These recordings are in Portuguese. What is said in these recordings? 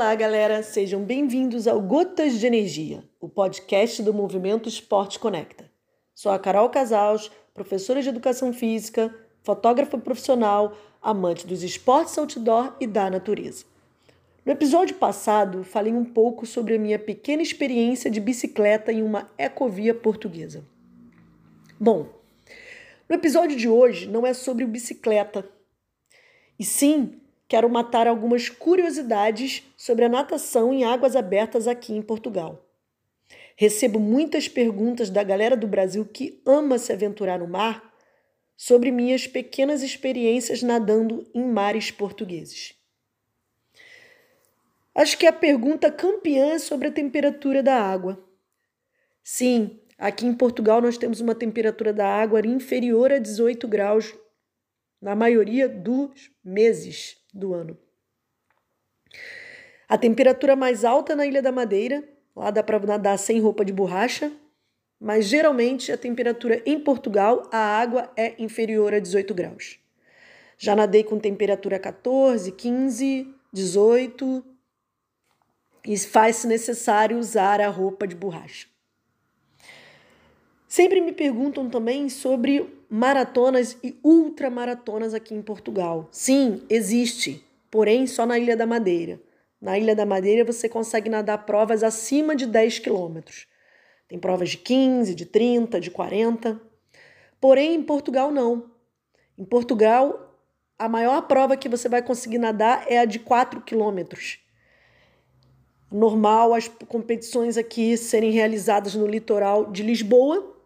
Olá, galera, sejam bem-vindos ao Gotas de Energia, o podcast do Movimento Esporte Conecta. Sou a Carol Casals professora de educação física, fotógrafa profissional, amante dos esportes outdoor e da natureza. No episódio passado, falei um pouco sobre a minha pequena experiência de bicicleta em uma ecovia portuguesa. Bom, no episódio de hoje não é sobre bicicleta, e sim quero matar algumas curiosidades sobre a natação em águas abertas aqui em Portugal. Recebo muitas perguntas da galera do Brasil que ama se aventurar no mar sobre minhas pequenas experiências nadando em mares portugueses. Acho que a pergunta campeã é sobre a temperatura da água. Sim, aqui em Portugal nós temos uma temperatura da água inferior a 18 graus na maioria dos meses do ano. A temperatura mais alta na Ilha da Madeira Lá dá para nadar sem roupa de borracha, mas geralmente a temperatura em Portugal, a água é inferior a 18 graus. Já nadei com temperatura 14, 15, 18 e faz-se necessário usar a roupa de borracha. Sempre me perguntam também sobre maratonas e ultramaratonas aqui em Portugal. Sim, existe, porém só na Ilha da Madeira. Na Ilha da Madeira você consegue nadar provas acima de 10 quilômetros. Tem provas de 15, de 30, de 40. Porém, em Portugal, não. Em Portugal, a maior prova que você vai conseguir nadar é a de 4 quilômetros. Normal as competições aqui serem realizadas no litoral de Lisboa.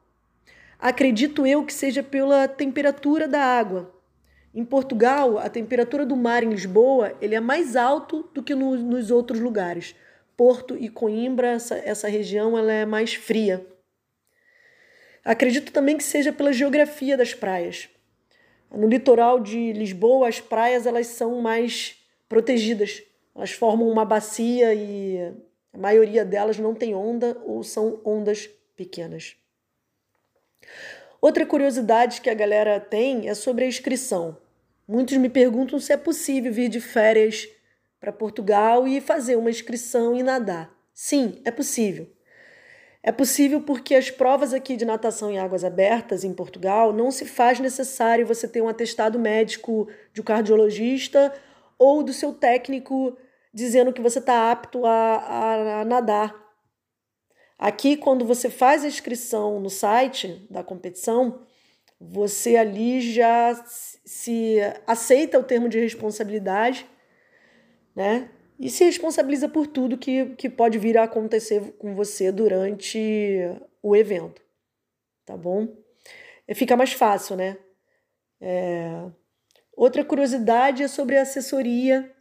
Acredito eu que seja pela temperatura da água. Em Portugal, a temperatura do mar em Lisboa ele é mais alto do que no, nos outros lugares. Porto e Coimbra, essa, essa região ela é mais fria. Acredito também que seja pela geografia das praias. No litoral de Lisboa, as praias elas são mais protegidas. Elas formam uma bacia e a maioria delas não tem onda ou são ondas pequenas. Outra curiosidade que a galera tem é sobre a inscrição. Muitos me perguntam se é possível vir de férias para Portugal e fazer uma inscrição e nadar. Sim, é possível. É possível porque as provas aqui de natação em águas abertas em Portugal não se faz necessário você ter um atestado médico de um cardiologista ou do seu técnico dizendo que você está apto a, a, a nadar. Aqui, quando você faz a inscrição no site da competição, você ali já se aceita o termo de responsabilidade, né? E se responsabiliza por tudo que, que pode vir a acontecer com você durante o evento, tá bom? Fica mais fácil, né? É... Outra curiosidade é sobre a assessoria.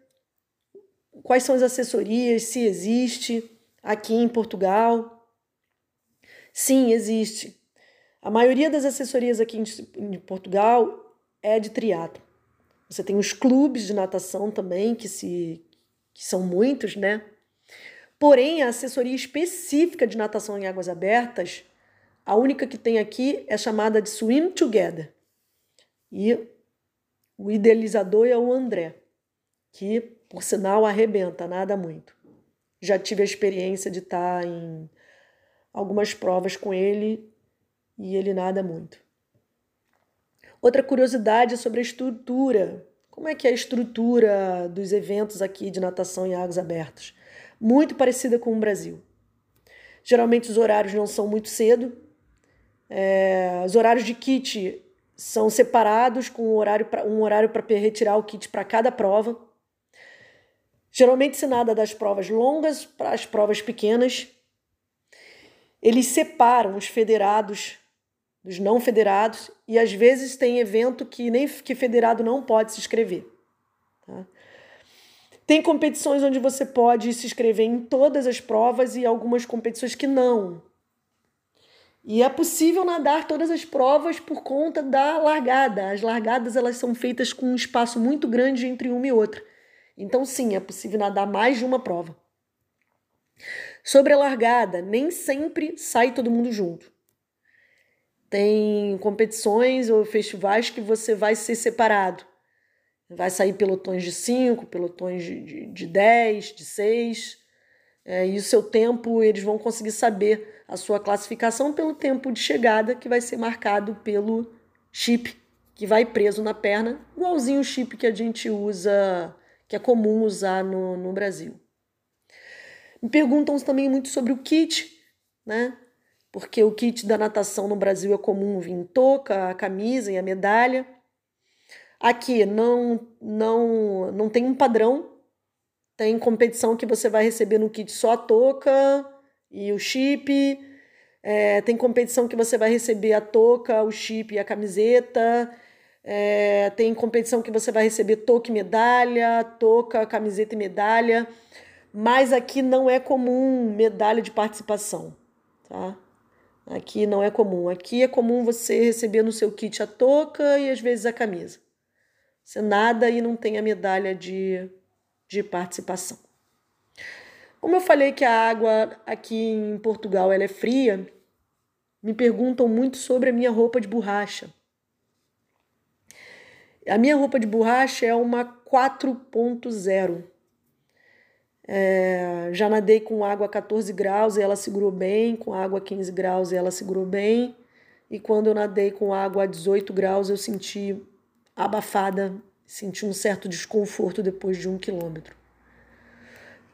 Quais são as assessorias? Se existe aqui em Portugal? Sim, existe. A maioria das assessorias aqui em Portugal é de triatlo. Você tem os clubes de natação também, que, se, que são muitos, né? Porém, a assessoria específica de natação em águas abertas, a única que tem aqui é chamada de Swim Together. E o idealizador é o André, que, por sinal, arrebenta, nada muito. Já tive a experiência de estar em algumas provas com ele e ele nada muito. Outra curiosidade é sobre a estrutura. Como é que é a estrutura dos eventos aqui de natação em águas abertas? Muito parecida com o Brasil. Geralmente os horários não são muito cedo. É, os horários de kit são separados com um horário para um horário retirar o kit para cada prova. Geralmente se nada das provas longas para as provas pequenas. Eles separam os federados dos não federados, e às vezes tem evento que nem que federado não pode se inscrever. Tá? Tem competições onde você pode se inscrever em todas as provas e algumas competições que não. E é possível nadar todas as provas por conta da largada. As largadas elas são feitas com um espaço muito grande entre uma e outra. Então, sim, é possível nadar mais de uma prova. Sobre a largada, nem sempre sai todo mundo junto. Tem competições ou festivais que você vai ser separado. Vai sair pelotões de 5, pelotões de 10, de 6. É, e o seu tempo, eles vão conseguir saber a sua classificação pelo tempo de chegada, que vai ser marcado pelo chip que vai preso na perna, igualzinho o chip que a gente usa, que é comum usar no, no Brasil. Me perguntam também muito sobre o kit, né? Porque o kit da natação no Brasil é comum vir touca, a camisa e a medalha. Aqui não, não, não tem um padrão. Tem competição que você vai receber no kit só a touca e o chip. É, tem competição que você vai receber a touca, o chip e a camiseta. É, tem competição que você vai receber touca e medalha, touca, camiseta e medalha mas aqui não é comum medalha de participação, tá? Aqui não é comum. Aqui é comum você receber no seu kit a touca e às vezes a camisa. Você nada e não tem a medalha de, de participação. Como eu falei que a água aqui em Portugal ela é fria, me perguntam muito sobre a minha roupa de borracha. A minha roupa de borracha é uma 4.0. É, já nadei com água a 14 graus e ela segurou bem, com água a 15 graus e ela segurou bem. E quando eu nadei com água a 18 graus, eu senti abafada, senti um certo desconforto depois de um quilômetro.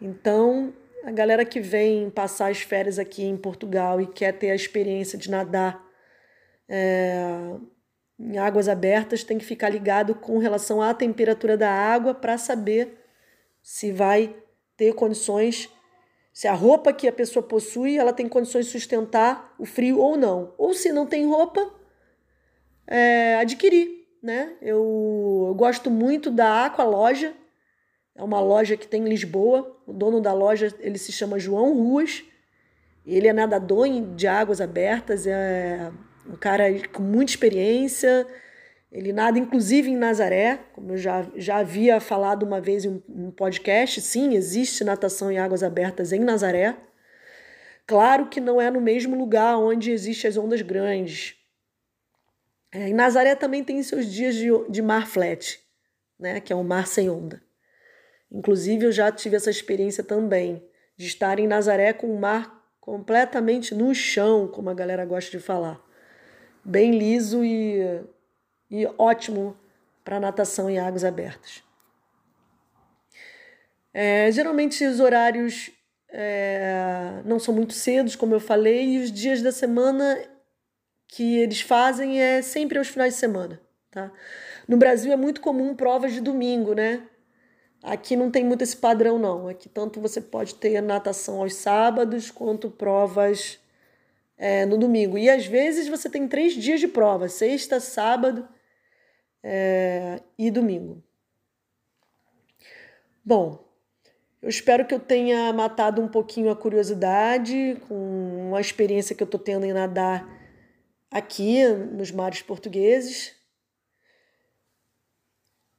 Então, a galera que vem passar as férias aqui em Portugal e quer ter a experiência de nadar é, em águas abertas tem que ficar ligado com relação à temperatura da água para saber se vai ter condições, se a roupa que a pessoa possui, ela tem condições de sustentar o frio ou não. Ou se não tem roupa, é, adquirir, né? Eu, eu gosto muito da Aqua Loja, é uma loja que tem em Lisboa. O dono da loja, ele se chama João Ruas. Ele é nadador de águas abertas, é um cara com muita experiência, ele nada, inclusive em Nazaré, como eu já, já havia falado uma vez em um podcast, sim, existe natação em águas abertas em Nazaré. Claro que não é no mesmo lugar onde existem as ondas grandes. É, em Nazaré também tem seus dias de, de mar flat, né, que é um mar sem onda. Inclusive, eu já tive essa experiência também, de estar em Nazaré com o mar completamente no chão, como a galera gosta de falar. Bem liso e e ótimo para natação em águas abertas. É, geralmente os horários é, não são muito cedos, como eu falei, e os dias da semana que eles fazem é sempre aos finais de semana. Tá? No Brasil é muito comum provas de domingo, né? Aqui não tem muito esse padrão, não. Aqui tanto você pode ter natação aos sábados quanto provas é, no domingo. E às vezes você tem três dias de prova: sexta, sábado é, e domingo. Bom, eu espero que eu tenha matado um pouquinho a curiosidade com a experiência que eu estou tendo em nadar aqui nos mares portugueses.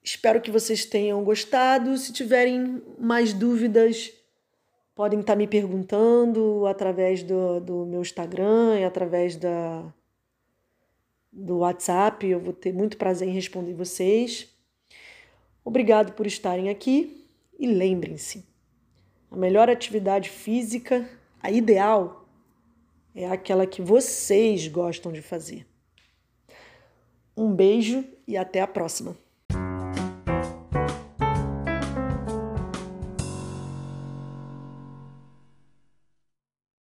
Espero que vocês tenham gostado. Se tiverem mais dúvidas, podem estar me perguntando através do, do meu Instagram e através da, do WhatsApp. Eu vou ter muito prazer em responder vocês. Obrigado por estarem aqui e lembrem-se: a melhor atividade física, a ideal, é aquela que vocês gostam de fazer. Um beijo e até a próxima!